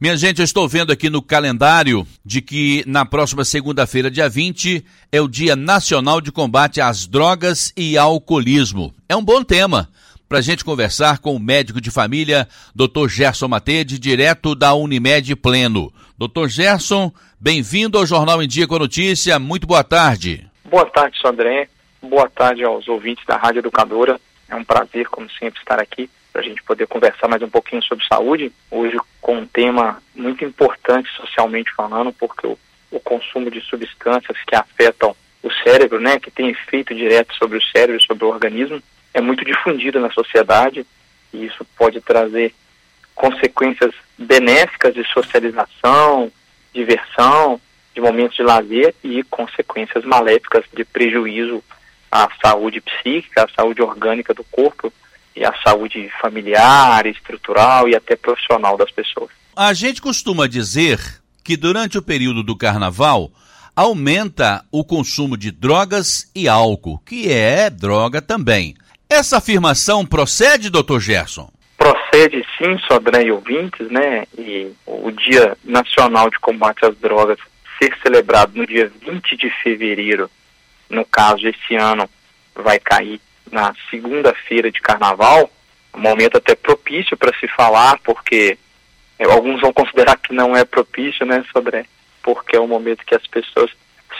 Minha gente, eu estou vendo aqui no calendário de que na próxima segunda-feira, dia 20, é o Dia Nacional de Combate às Drogas e Alcoolismo. É um bom tema para a gente conversar com o médico de família, Dr. Gerson Matede, direto da Unimed Pleno. Dr. Gerson, bem-vindo ao Jornal em Dia com a Notícia. Muito boa tarde. Boa tarde, Sandré. Boa tarde aos ouvintes da Rádio Educadora. É um prazer, como sempre, estar aqui para a gente poder conversar mais um pouquinho sobre saúde. Hoje, com um tema muito importante socialmente falando, porque o, o consumo de substâncias que afetam o cérebro, né, que tem efeito direto sobre o cérebro sobre o organismo, é muito difundido na sociedade e isso pode trazer consequências benéficas de socialização, diversão, de momentos de lazer e consequências maléficas de prejuízo à saúde psíquica, à saúde orgânica do corpo e à saúde familiar, estrutural e até profissional das pessoas. A gente costuma dizer que durante o período do carnaval aumenta o consumo de drogas e álcool, que é droga também. Essa afirmação procede, doutor Gerson? Procede sim, Sodré e ouvintes, né? E o Dia Nacional de Combate às Drogas ser celebrado no dia 20 de fevereiro, no caso esse ano, vai cair na segunda-feira de carnaval, um momento até propício para se falar, porque é, alguns vão considerar que não é propício, né, Sodré? Porque é o momento que as pessoas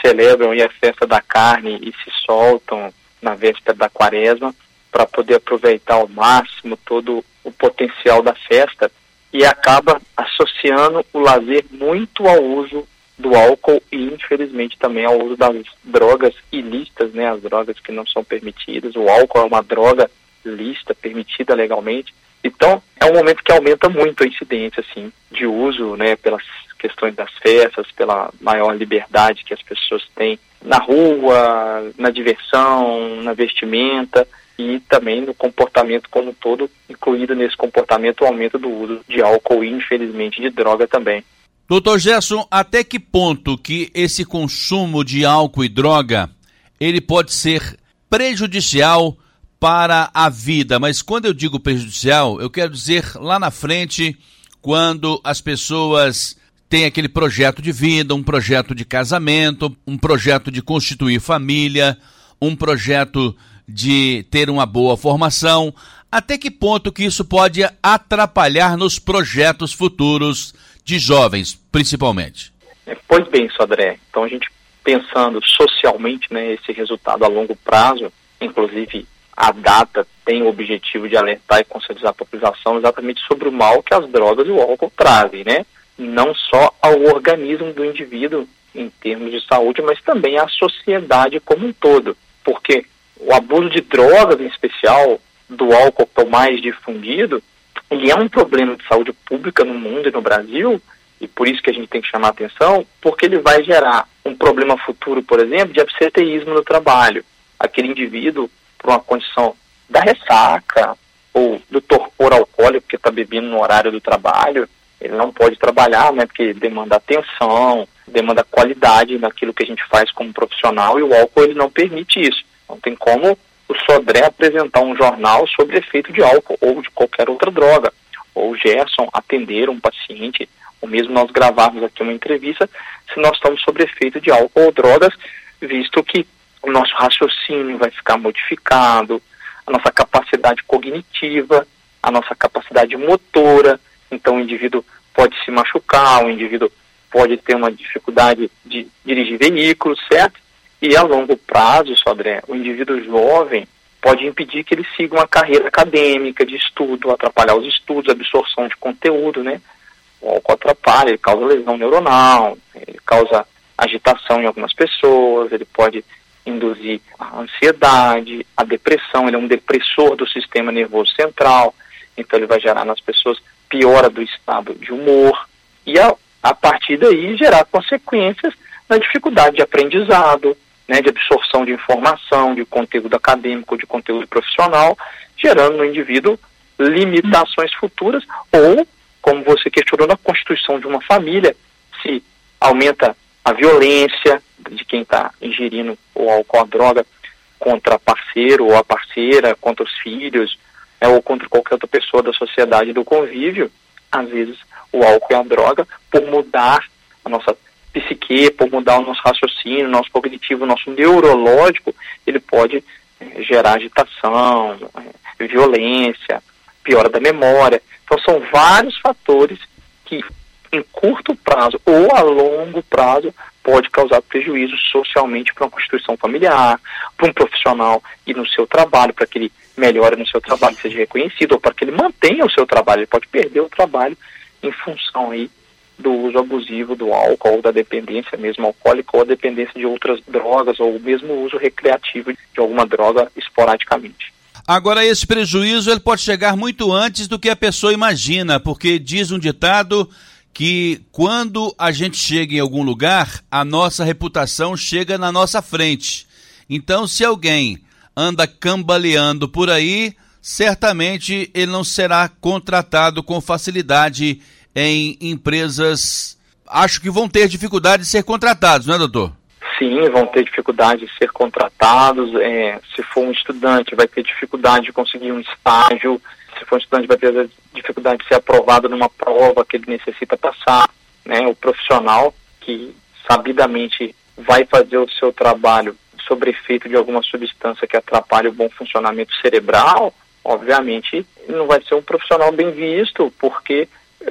celebram e a festa da carne e se soltam na véspera da quaresma para poder aproveitar ao máximo todo o potencial da festa e acaba associando o lazer muito ao uso do álcool e infelizmente também ao uso das drogas ilícitas, né, as drogas que não são permitidas. O álcool é uma droga lista, permitida legalmente. Então, é um momento que aumenta muito a incidência assim de uso, né, pelas questões das festas, pela maior liberdade que as pessoas têm na rua, na diversão, na vestimenta e também no comportamento como um todo, incluído nesse comportamento o aumento do uso de álcool e, infelizmente, de droga também. Doutor Gerson, até que ponto que esse consumo de álcool e droga ele pode ser prejudicial para a vida? Mas quando eu digo prejudicial, eu quero dizer lá na frente, quando as pessoas têm aquele projeto de vida, um projeto de casamento, um projeto de constituir família, um projeto de ter uma boa formação, até que ponto que isso pode atrapalhar nos projetos futuros de jovens, principalmente? É, pois bem, Sodré. Então a gente pensando socialmente, né, esse resultado a longo prazo, inclusive a data tem o objetivo de alertar e conscientizar a população exatamente sobre o mal que as drogas e o álcool trazem, né? Não só ao organismo do indivíduo em termos de saúde, mas também à sociedade como um todo. Porque o abuso de drogas, em especial do álcool que é mais difundido, ele é um problema de saúde pública no mundo e no Brasil, e por isso que a gente tem que chamar atenção, porque ele vai gerar um problema futuro, por exemplo, de absenteísmo no trabalho. Aquele indivíduo, por uma condição da ressaca ou do torpor alcoólico, porque está bebendo no horário do trabalho, ele não pode trabalhar, né, porque demanda atenção, demanda qualidade naquilo que a gente faz como profissional, e o álcool ele não permite isso. Não tem como o Sodré apresentar um jornal sobre efeito de álcool ou de qualquer outra droga, ou o Gerson atender um paciente, ou mesmo nós gravarmos aqui uma entrevista se nós estamos sobre efeito de álcool ou drogas, visto que o nosso raciocínio vai ficar modificado, a nossa capacidade cognitiva, a nossa capacidade motora, então o indivíduo pode se machucar, o indivíduo pode ter uma dificuldade de dirigir veículos, certo? E a longo prazo, Sodré, o indivíduo jovem pode impedir que ele siga uma carreira acadêmica, de estudo, atrapalhar os estudos, absorção de conteúdo, né? O álcool atrapalha, ele causa lesão neuronal, ele causa agitação em algumas pessoas, ele pode induzir a ansiedade, a depressão, ele é um depressor do sistema nervoso central, então ele vai gerar nas pessoas piora do estado de humor e a, a partir daí gerar consequências na dificuldade de aprendizado, né, de absorção de informação, de conteúdo acadêmico, de conteúdo profissional, gerando no indivíduo limitações futuras ou, como você questionou, na constituição de uma família, se aumenta a violência de quem está ingerindo o álcool ou a droga contra parceiro ou a parceira, contra os filhos, né, ou contra qualquer outra pessoa da sociedade do convívio, às vezes o álcool e a droga, por mudar a nossa psique, por mudar o nosso raciocínio, nosso cognitivo, nosso neurológico, ele pode é, gerar agitação, é, violência, piora da memória. Então são vários fatores que em curto prazo ou a longo prazo pode causar prejuízo socialmente para uma constituição familiar, para um profissional e no seu trabalho, para que ele melhore no seu trabalho, seja reconhecido, ou para que ele mantenha o seu trabalho. Ele pode perder o trabalho em função aí do uso abusivo do álcool, ou da dependência mesmo alcoólica, ou a dependência de outras drogas, ou mesmo o uso recreativo de alguma droga esporadicamente. Agora, esse prejuízo ele pode chegar muito antes do que a pessoa imagina, porque diz um ditado que quando a gente chega em algum lugar, a nossa reputação chega na nossa frente. Então, se alguém anda cambaleando por aí, certamente ele não será contratado com facilidade em empresas. Acho que vão ter dificuldade de ser contratados, não é, doutor? Sim, vão ter dificuldade de ser contratados. É, se for um estudante, vai ter dificuldade de conseguir um estágio. Se for um estudante, vai ter dificuldade de ser aprovado numa prova que ele necessita passar. Né? O profissional que sabidamente vai fazer o seu trabalho sobre efeito de alguma substância que atrapalhe o bom funcionamento cerebral, obviamente não vai ser um profissional bem visto, porque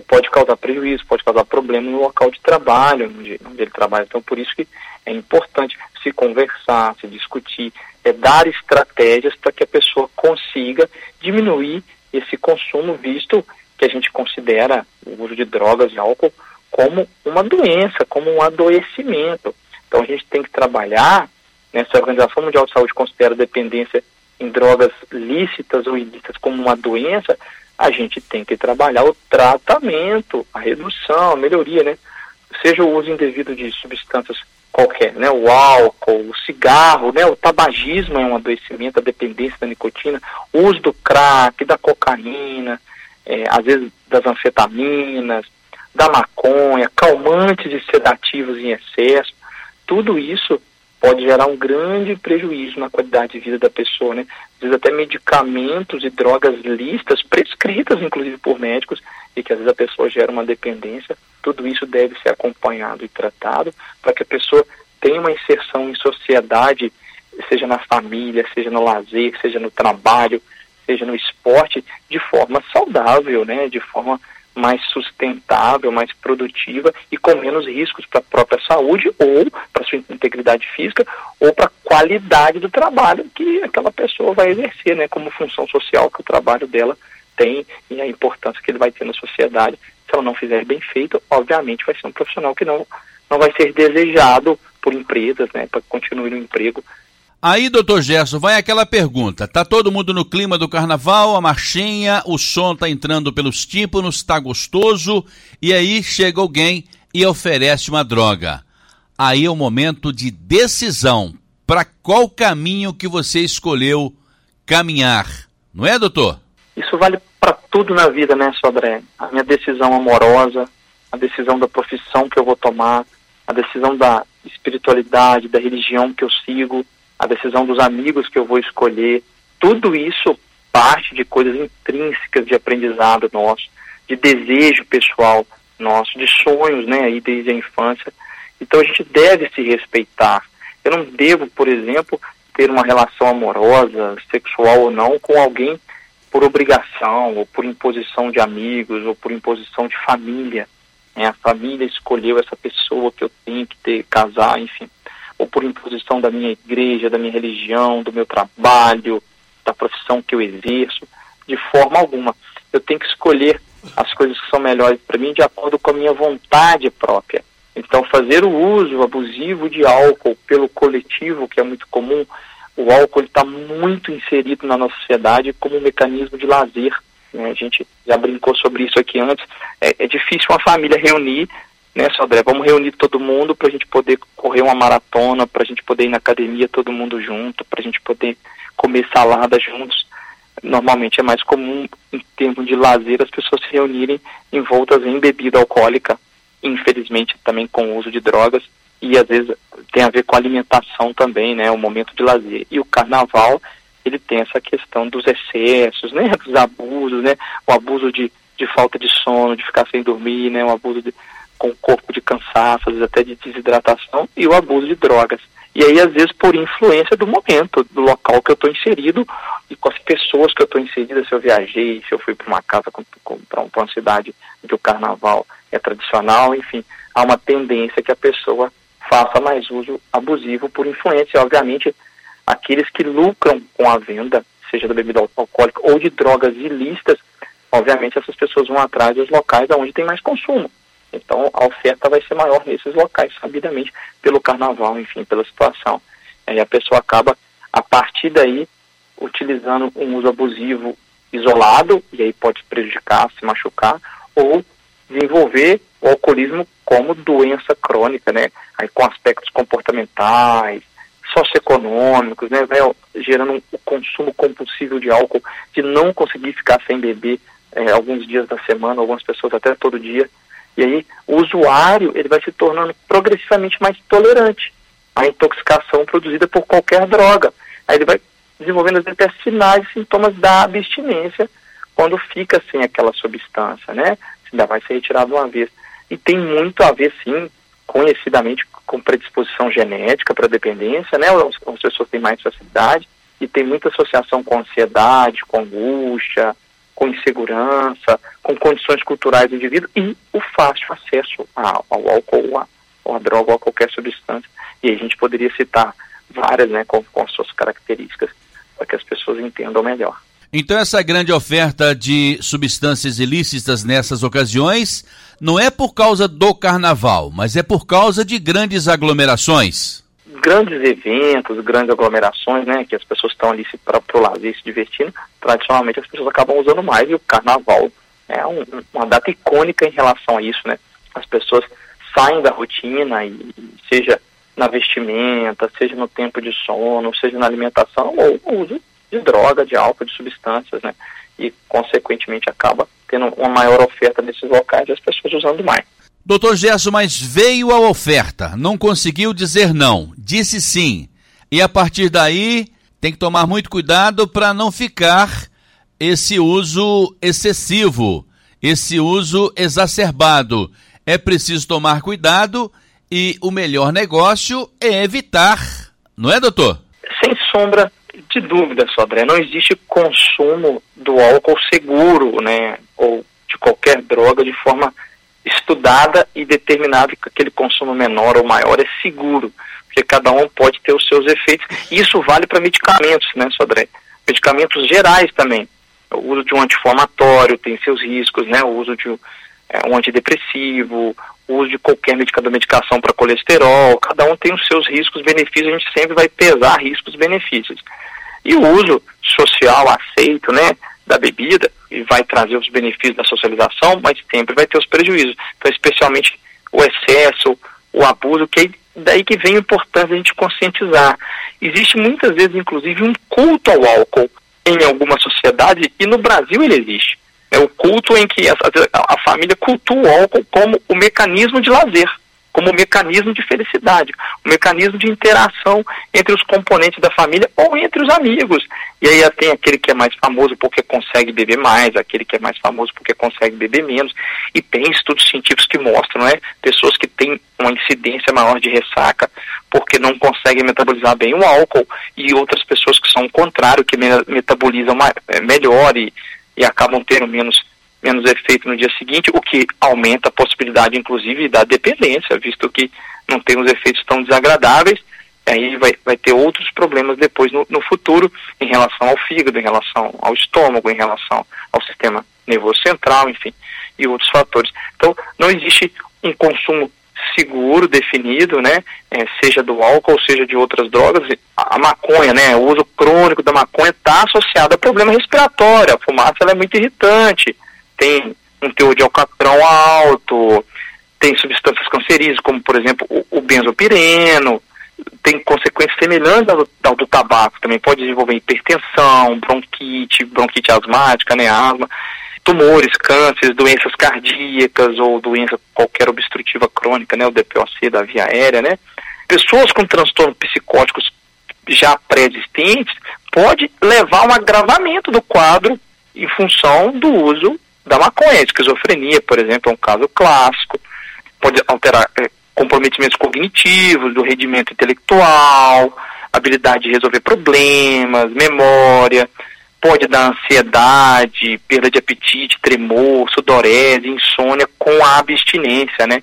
pode causar prejuízo, pode causar problema no local de trabalho, onde, onde ele trabalha. Então, por isso que é importante se conversar, se discutir, é dar estratégias para que a pessoa consiga diminuir esse consumo, visto que a gente considera o uso de drogas e álcool como uma doença, como um adoecimento. Então, a gente tem que trabalhar nessa Organização Mundial de Saúde considera dependência em drogas lícitas ou ilícitas como uma doença, a gente tem que trabalhar o tratamento, a redução, a melhoria, né? Seja o uso indevido de substâncias qualquer, né? O álcool, o cigarro, né? O tabagismo é um adoecimento, a dependência da nicotina, o uso do crack, da cocaína, é, às vezes das anfetaminas, da maconha, calmantes e sedativos em excesso, tudo isso pode gerar um grande prejuízo na qualidade de vida da pessoa, né? Às vezes até medicamentos e drogas listas, prescritas inclusive por médicos, e que às vezes a pessoa gera uma dependência. Tudo isso deve ser acompanhado e tratado para que a pessoa tenha uma inserção em sociedade, seja na família, seja no lazer, seja no trabalho, seja no esporte, de forma saudável, né? De forma mais sustentável, mais produtiva e com menos riscos para a própria saúde ou para sua integridade física ou para a qualidade do trabalho que aquela pessoa vai exercer, né, como função social que o trabalho dela tem e a importância que ele vai ter na sociedade. Se ela não fizer bem feito, obviamente vai ser um profissional que não não vai ser desejado por empresas, né, para continuar no emprego Aí, doutor Gerson, vai aquela pergunta. Tá todo mundo no clima do carnaval, a marchinha, o som tá entrando pelos tímpanos, tá gostoso, e aí chega alguém e oferece uma droga. Aí é o momento de decisão. Para qual caminho que você escolheu caminhar? Não é, doutor? Isso vale para tudo na vida, né, Sodré? A minha decisão amorosa, a decisão da profissão que eu vou tomar, a decisão da espiritualidade, da religião que eu sigo, a decisão dos amigos que eu vou escolher, tudo isso parte de coisas intrínsecas de aprendizado nosso, de desejo pessoal nosso, de sonhos, né, aí desde a infância. Então a gente deve se respeitar. Eu não devo, por exemplo, ter uma relação amorosa, sexual ou não, com alguém por obrigação, ou por imposição de amigos, ou por imposição de família. É, a família escolheu essa pessoa que eu tenho que ter, casar, enfim ou por imposição da minha igreja, da minha religião, do meu trabalho, da profissão que eu exerço, de forma alguma. Eu tenho que escolher as coisas que são melhores para mim de acordo com a minha vontade própria. Então, fazer o uso abusivo de álcool pelo coletivo, que é muito comum, o álcool está muito inserido na nossa sociedade como um mecanismo de lazer. Né? A gente já brincou sobre isso aqui antes. É, é difícil uma família reunir né, Sodré, vamos reunir todo mundo para a gente poder correr uma maratona, para a gente poder ir na academia todo mundo junto, para a gente poder comer salada juntos. Normalmente é mais comum, em termos de lazer, as pessoas se reunirem em voltas em bebida alcoólica, infelizmente também com o uso de drogas, e às vezes tem a ver com alimentação também, né, o momento de lazer. E o carnaval, ele tem essa questão dos excessos, né, dos abusos, né, o abuso de de falta de sono, de ficar sem dormir, né, um abuso de, com o corpo de cansaço, às vezes até de desidratação, e o abuso de drogas. E aí, às vezes, por influência do momento, do local que eu estou inserido e com as pessoas que eu estou inserida, se eu viajei, se eu fui para uma casa, para uma cidade que o carnaval é tradicional, enfim, há uma tendência que a pessoa faça mais uso abusivo por influência. Obviamente, aqueles que lucram com a venda, seja da bebida alcoólica ou de drogas ilícitas, obviamente essas pessoas vão atrás dos locais onde tem mais consumo. Então a oferta vai ser maior nesses locais, sabidamente, pelo carnaval, enfim, pela situação. E a pessoa acaba, a partir daí, utilizando um uso abusivo isolado, e aí pode prejudicar, se machucar, ou desenvolver o alcoolismo como doença crônica, né? Aí com aspectos comportamentais, socioeconômicos, né? Vai gerando um, um consumo compulsivo de álcool, de não conseguir ficar sem beber é, alguns dias da semana, algumas pessoas até todo dia. E aí o usuário ele vai se tornando progressivamente mais tolerante à intoxicação produzida por qualquer droga. Aí ele vai desenvolvendo até sinais e sintomas da abstinência quando fica sem aquela substância, né? Ainda vai ser retirado uma vez. E tem muito a ver, sim, conhecidamente com predisposição genética para dependência, né? As pessoas têm mais facilidade e tem muita associação com ansiedade, com angústia, com insegurança, com condições culturais do indivíduo e o fácil acesso ao, ao álcool, ou à droga ou a qualquer substância. E a gente poderia citar várias, né, com, com as suas características, para que as pessoas entendam melhor. Então, essa grande oferta de substâncias ilícitas nessas ocasiões não é por causa do carnaval, mas é por causa de grandes aglomerações grandes eventos, grandes aglomerações, né, que as pessoas estão ali para o lazer se divertindo, tradicionalmente as pessoas acabam usando mais e o carnaval é um, uma data icônica em relação a isso, né? As pessoas saem da rotina e seja na vestimenta, seja no tempo de sono, seja na alimentação ou uso de droga, de álcool, de substâncias, né? E consequentemente acaba tendo uma maior oferta nesses locais e as pessoas usando mais. Doutor Gerson, mas veio a oferta, não conseguiu dizer não, disse sim. E a partir daí tem que tomar muito cuidado para não ficar esse uso excessivo, esse uso exacerbado. É preciso tomar cuidado e o melhor negócio é evitar, não é, doutor? Sem sombra de dúvida, Sodré, não existe consumo do álcool seguro, né, ou de qualquer droga de forma estudada e determinada que aquele consumo menor ou maior é seguro, porque cada um pode ter os seus efeitos. Isso vale para medicamentos, né, Sodré? Medicamentos gerais também. O uso de um anti-inflamatório tem seus riscos, né? O uso de é, um antidepressivo, o uso de qualquer medicação para colesterol, cada um tem os seus riscos, benefícios, a gente sempre vai pesar riscos benefícios. E o uso social aceito, né, da bebida, e vai trazer os benefícios da socialização, mas sempre vai ter os prejuízos. Então, especialmente o excesso, o abuso, que é daí que vem a importância a gente conscientizar. Existe muitas vezes, inclusive, um culto ao álcool em alguma sociedade, e no Brasil ele existe. É o culto em que a, a família cultua o álcool como o mecanismo de lazer como mecanismo de felicidade, um mecanismo de interação entre os componentes da família ou entre os amigos. E aí tem aquele que é mais famoso porque consegue beber mais, aquele que é mais famoso porque consegue beber menos. E tem estudos científicos que mostram, né, pessoas que têm uma incidência maior de ressaca porque não conseguem metabolizar bem o álcool e outras pessoas que são o contrário, que metabolizam é, melhor e, e acabam tendo menos menos efeito no dia seguinte, o que aumenta a possibilidade, inclusive, da dependência, visto que não tem os efeitos tão desagradáveis, aí vai, vai ter outros problemas depois no, no futuro em relação ao fígado, em relação ao estômago, em relação ao sistema nervoso central, enfim, e outros fatores. Então, não existe um consumo seguro, definido, né, é, seja do álcool, seja de outras drogas, a, a maconha, né, o uso crônico da maconha está associado a problema respiratório, a fumaça ela é muito irritante, tem um teor de alcatrão alto, tem substâncias cancerígenas, como por exemplo o, o benzopireno, tem consequências semelhantes ao, ao, do tabaco, também pode desenvolver hipertensão, bronquite, bronquite asmática, né, asma, tumores, cânceres, doenças cardíacas ou doença qualquer obstrutiva crônica, né, o DPOC da via aérea, né. Pessoas com transtornos psicóticos já pré-existentes pode levar a um agravamento do quadro em função do uso da maconha. Esquizofrenia, por exemplo, é um caso clássico. Pode alterar é, comprometimentos cognitivos, do rendimento intelectual, habilidade de resolver problemas, memória, pode dar ansiedade, perda de apetite, tremor, sudorese, insônia com a abstinência, né?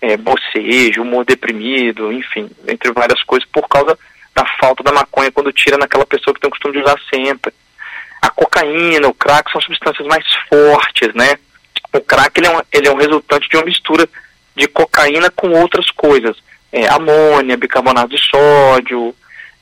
É, bocejo, humor deprimido, enfim, entre várias coisas, por causa da falta da maconha quando tira naquela pessoa que tem o costume de usar sempre. A cocaína, o crack são substâncias mais fortes, né? O crack ele é, um, ele é um resultante de uma mistura de cocaína com outras coisas. É, amônia, bicarbonato de sódio,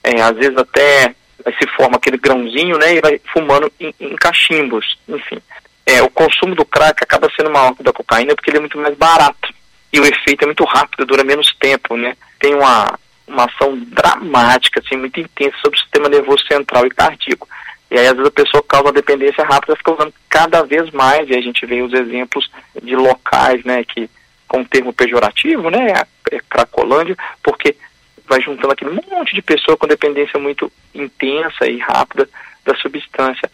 é, às vezes até se forma aquele grãozinho, né, e vai fumando em, em cachimbos, enfim. É, o consumo do crack acaba sendo maior que o da cocaína porque ele é muito mais barato e o efeito é muito rápido, dura menos tempo, né? Tem uma, uma ação dramática, assim, muito intensa sobre o sistema nervoso central e cardíaco. E aí, às vezes, a pessoa causa uma dependência rápida, fica usando cada vez mais, e a gente vê os exemplos de locais, né, que, com um termo pejorativo, né, é Cracolândia, porque vai juntando aquele monte de pessoa com dependência muito intensa e rápida da substância.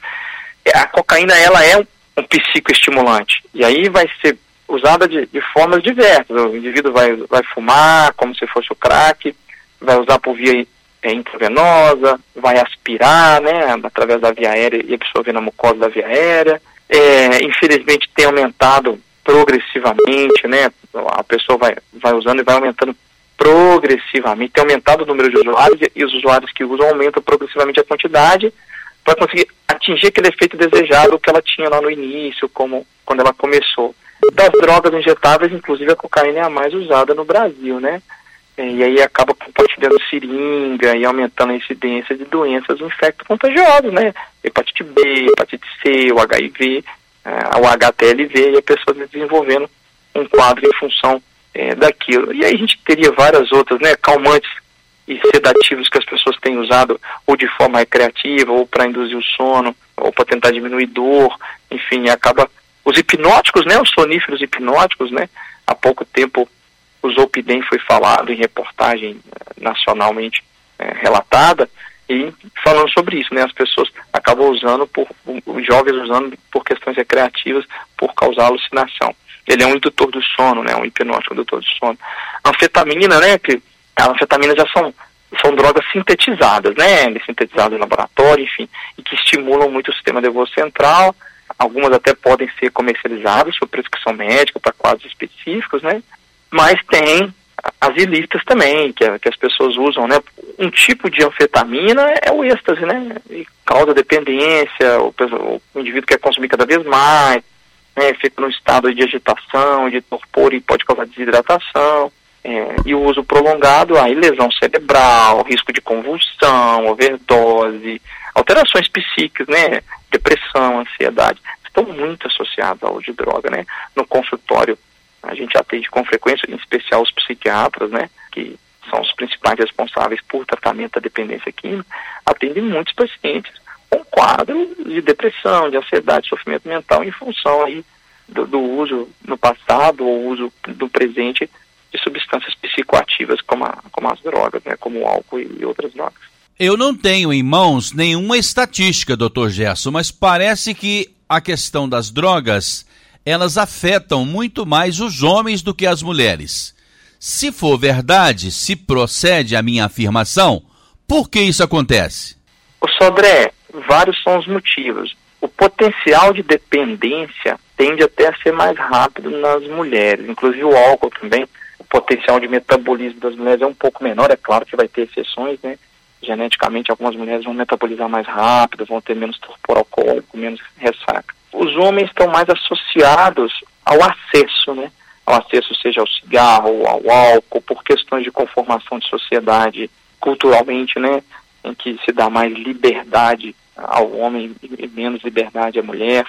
É, a cocaína, ela é um, um psicoestimulante, e aí vai ser usada de, de formas diversas. O indivíduo vai, vai fumar, como se fosse o crack, vai usar por via é, intravenosa, vai aspirar, né, através da via aérea e absorver na mucosa da via aérea. É, infelizmente tem aumentado progressivamente, né, a pessoa vai, vai usando e vai aumentando progressivamente, tem aumentado o número de usuários e os usuários que usam aumentam progressivamente a quantidade para conseguir atingir aquele efeito desejado que ela tinha lá no início, como quando ela começou. Das drogas injetáveis, inclusive a cocaína é a mais usada no Brasil, né? E aí acaba compartilhando seringa e aumentando a incidência de doenças infecto-contagiosas, né? Hepatite B, hepatite C, o HIV, uh, o HTLV, e a pessoa desenvolvendo um quadro em função é, daquilo. E aí a gente teria várias outras, né? Calmantes e sedativos que as pessoas têm usado ou de forma recreativa, ou para induzir o sono, ou para tentar diminuir dor, enfim, acaba. Os hipnóticos, né? Os soníferos hipnóticos, né? Há pouco tempo o Zolpidem foi falado em reportagem eh, nacionalmente é, relatada, e falando sobre isso, né, as pessoas acabam usando, por, os jovens usando por questões recreativas, por causar alucinação. Ele é um indutor do sono, né, um hipnótico indutor do sono. A anfetamina, né, que as anfetaminas já são, são drogas sintetizadas, né, sintetizadas em laboratório, enfim, e que estimulam muito o sistema nervoso central, algumas até podem ser comercializadas por prescrição médica para quadros específicos, né, mas tem as ilícitas também, que, que as pessoas usam, né? Um tipo de anfetamina é o êxtase, né? E causa dependência, o, o indivíduo quer consumir cada vez mais, né? Fica num estado de agitação, de torpor e pode causar desidratação. É, e o uso prolongado, aí lesão cerebral, risco de convulsão, overdose, alterações psíquicas, né? Depressão, ansiedade, estão muito associados ao de droga, né? No consultório a gente atende com frequência, em especial os psiquiatras, né, que são os principais responsáveis por tratamento da dependência química, atendem muitos pacientes com quadro de depressão, de ansiedade, sofrimento mental em função aí do, do uso no passado ou uso do presente de substâncias psicoativas como, a, como as drogas, né, como o álcool e outras drogas. Eu não tenho em mãos nenhuma estatística, doutor Gerson, mas parece que a questão das drogas elas afetam muito mais os homens do que as mulheres. Se for verdade, se procede a minha afirmação, por que isso acontece? O Sodré, vários são os motivos. O potencial de dependência tende até a ser mais rápido nas mulheres, inclusive o álcool também. O potencial de metabolismo das mulheres é um pouco menor, é claro que vai ter exceções, né? Geneticamente, algumas mulheres vão metabolizar mais rápido, vão ter menos torpor alcoólico, menos ressaca os homens estão mais associados ao acesso, né? Ao acesso seja ao cigarro, ao álcool, por questões de conformação de sociedade culturalmente, né? Em que se dá mais liberdade ao homem e menos liberdade à mulher,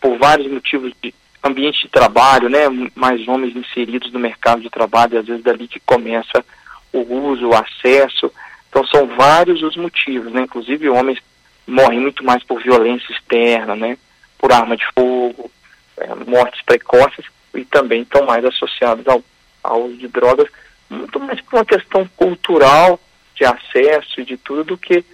por vários motivos de ambiente de trabalho, né? Mais homens inseridos no mercado de trabalho, e às vezes dali que começa o uso, o acesso. Então são vários os motivos, né? Inclusive homens morrem muito mais por violência externa, né? Por arma de fogo, é, mortes precoces e também estão mais associados ao, ao uso de drogas, muito mais por uma questão cultural de acesso e de tudo do que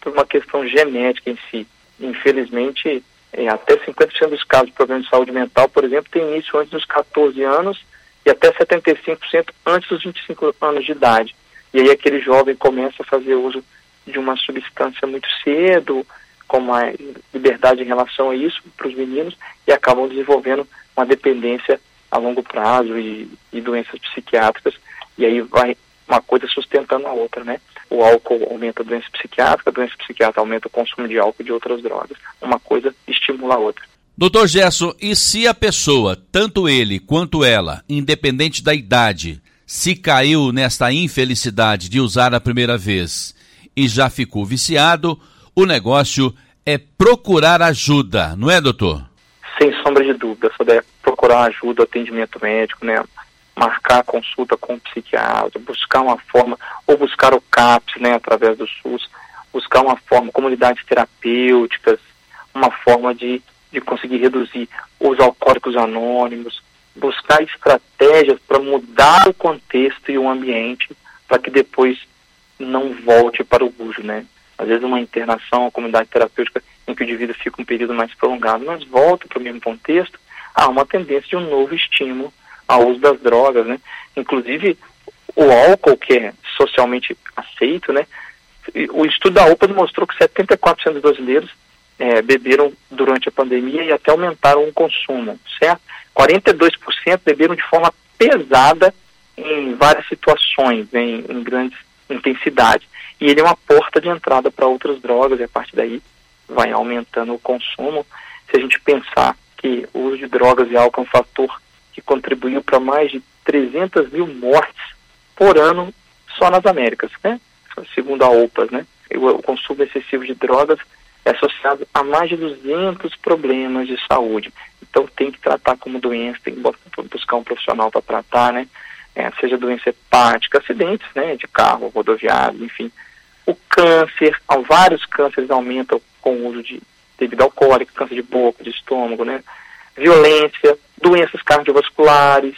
por uma questão genética em si. Infelizmente, É, até 50% dos casos de problemas de saúde mental, por exemplo, tem início antes dos 14 anos e até 75% antes dos 25 anos de idade. E aí aquele jovem começa a fazer uso de uma substância muito cedo, com mais liberdade em relação a isso para os meninos e acabam desenvolvendo uma dependência a longo prazo e, e doenças psiquiátricas e aí vai uma coisa sustentando a outra, né? O álcool aumenta a doença psiquiátrica, a doença psiquiátrica aumenta o consumo de álcool e de outras drogas. Uma coisa estimula a outra. Doutor Gerson, e se a pessoa, tanto ele quanto ela, independente da idade, se caiu nesta infelicidade de usar a primeira vez e já ficou viciado, o negócio é procurar ajuda, não é, doutor? Sem sombra de dúvida, só deve procurar ajuda, atendimento médico, né? marcar consulta com o psiquiatra, buscar uma forma, ou buscar o CAPS, né, através do SUS, buscar uma forma, comunidades terapêuticas, uma forma de, de conseguir reduzir os alcoólicos anônimos, buscar estratégias para mudar o contexto e o ambiente para que depois não volte para o uso, né? Às vezes uma internação, uma comunidade terapêutica em que o indivíduo fica um período mais prolongado, mas volta para o mesmo contexto, há uma tendência de um novo estímulo ao uso das drogas, né? Inclusive o álcool, que é socialmente aceito, né? O estudo da OPA mostrou que 74% dos brasileiros é, beberam durante a pandemia e até aumentaram o consumo, certo? 42% beberam de forma pesada em várias situações, em, em grandes intensidades, e ele é uma porta de entrada para outras drogas, e a partir daí vai aumentando o consumo. Se a gente pensar que o uso de drogas e álcool é um fator que contribuiu para mais de 300 mil mortes por ano só nas Américas, né? segundo a OPAS. Né? O, o consumo excessivo de drogas é associado a mais de 200 problemas de saúde. Então tem que tratar como doença, tem que buscar um profissional para tratar, né? É, seja doença hepática, acidentes né, de carro, rodoviário, enfim. O câncer, vários cânceres aumentam com o uso de bebida alcoólica, câncer de boca, de estômago, né? Violência, doenças cardiovasculares,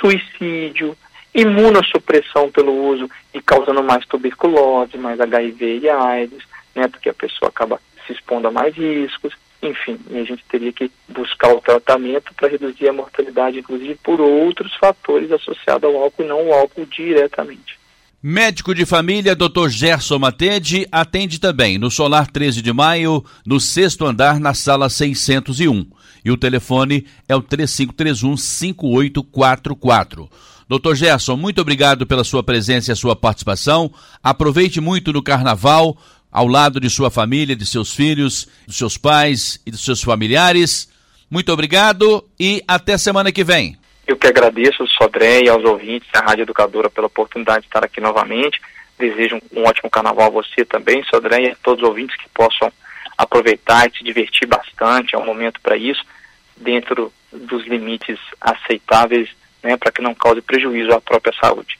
suicídio, imunossupressão pelo uso e causando mais tuberculose, mais HIV e AIDS, né, porque a pessoa acaba se expondo a mais riscos, enfim, a gente teria que buscar o tratamento para reduzir a mortalidade, inclusive por outros fatores associados ao álcool e não o álcool diretamente. Médico de família, Dr. Gerson Matede, atende também no Solar 13 de Maio, no sexto andar, na sala 601. E o telefone é o 3531-5844. Doutor Gerson, muito obrigado pela sua presença e a sua participação. Aproveite muito no carnaval, ao lado de sua família, de seus filhos, dos seus pais e dos seus familiares. Muito obrigado e até semana que vem. Eu que agradeço ao Sodré e aos ouvintes da Rádio Educadora pela oportunidade de estar aqui novamente. Desejo um, um ótimo carnaval a você também, Sodré, e a todos os ouvintes que possam aproveitar e se divertir bastante. É um momento para isso dentro dos limites aceitáveis, né, para que não cause prejuízo à própria saúde.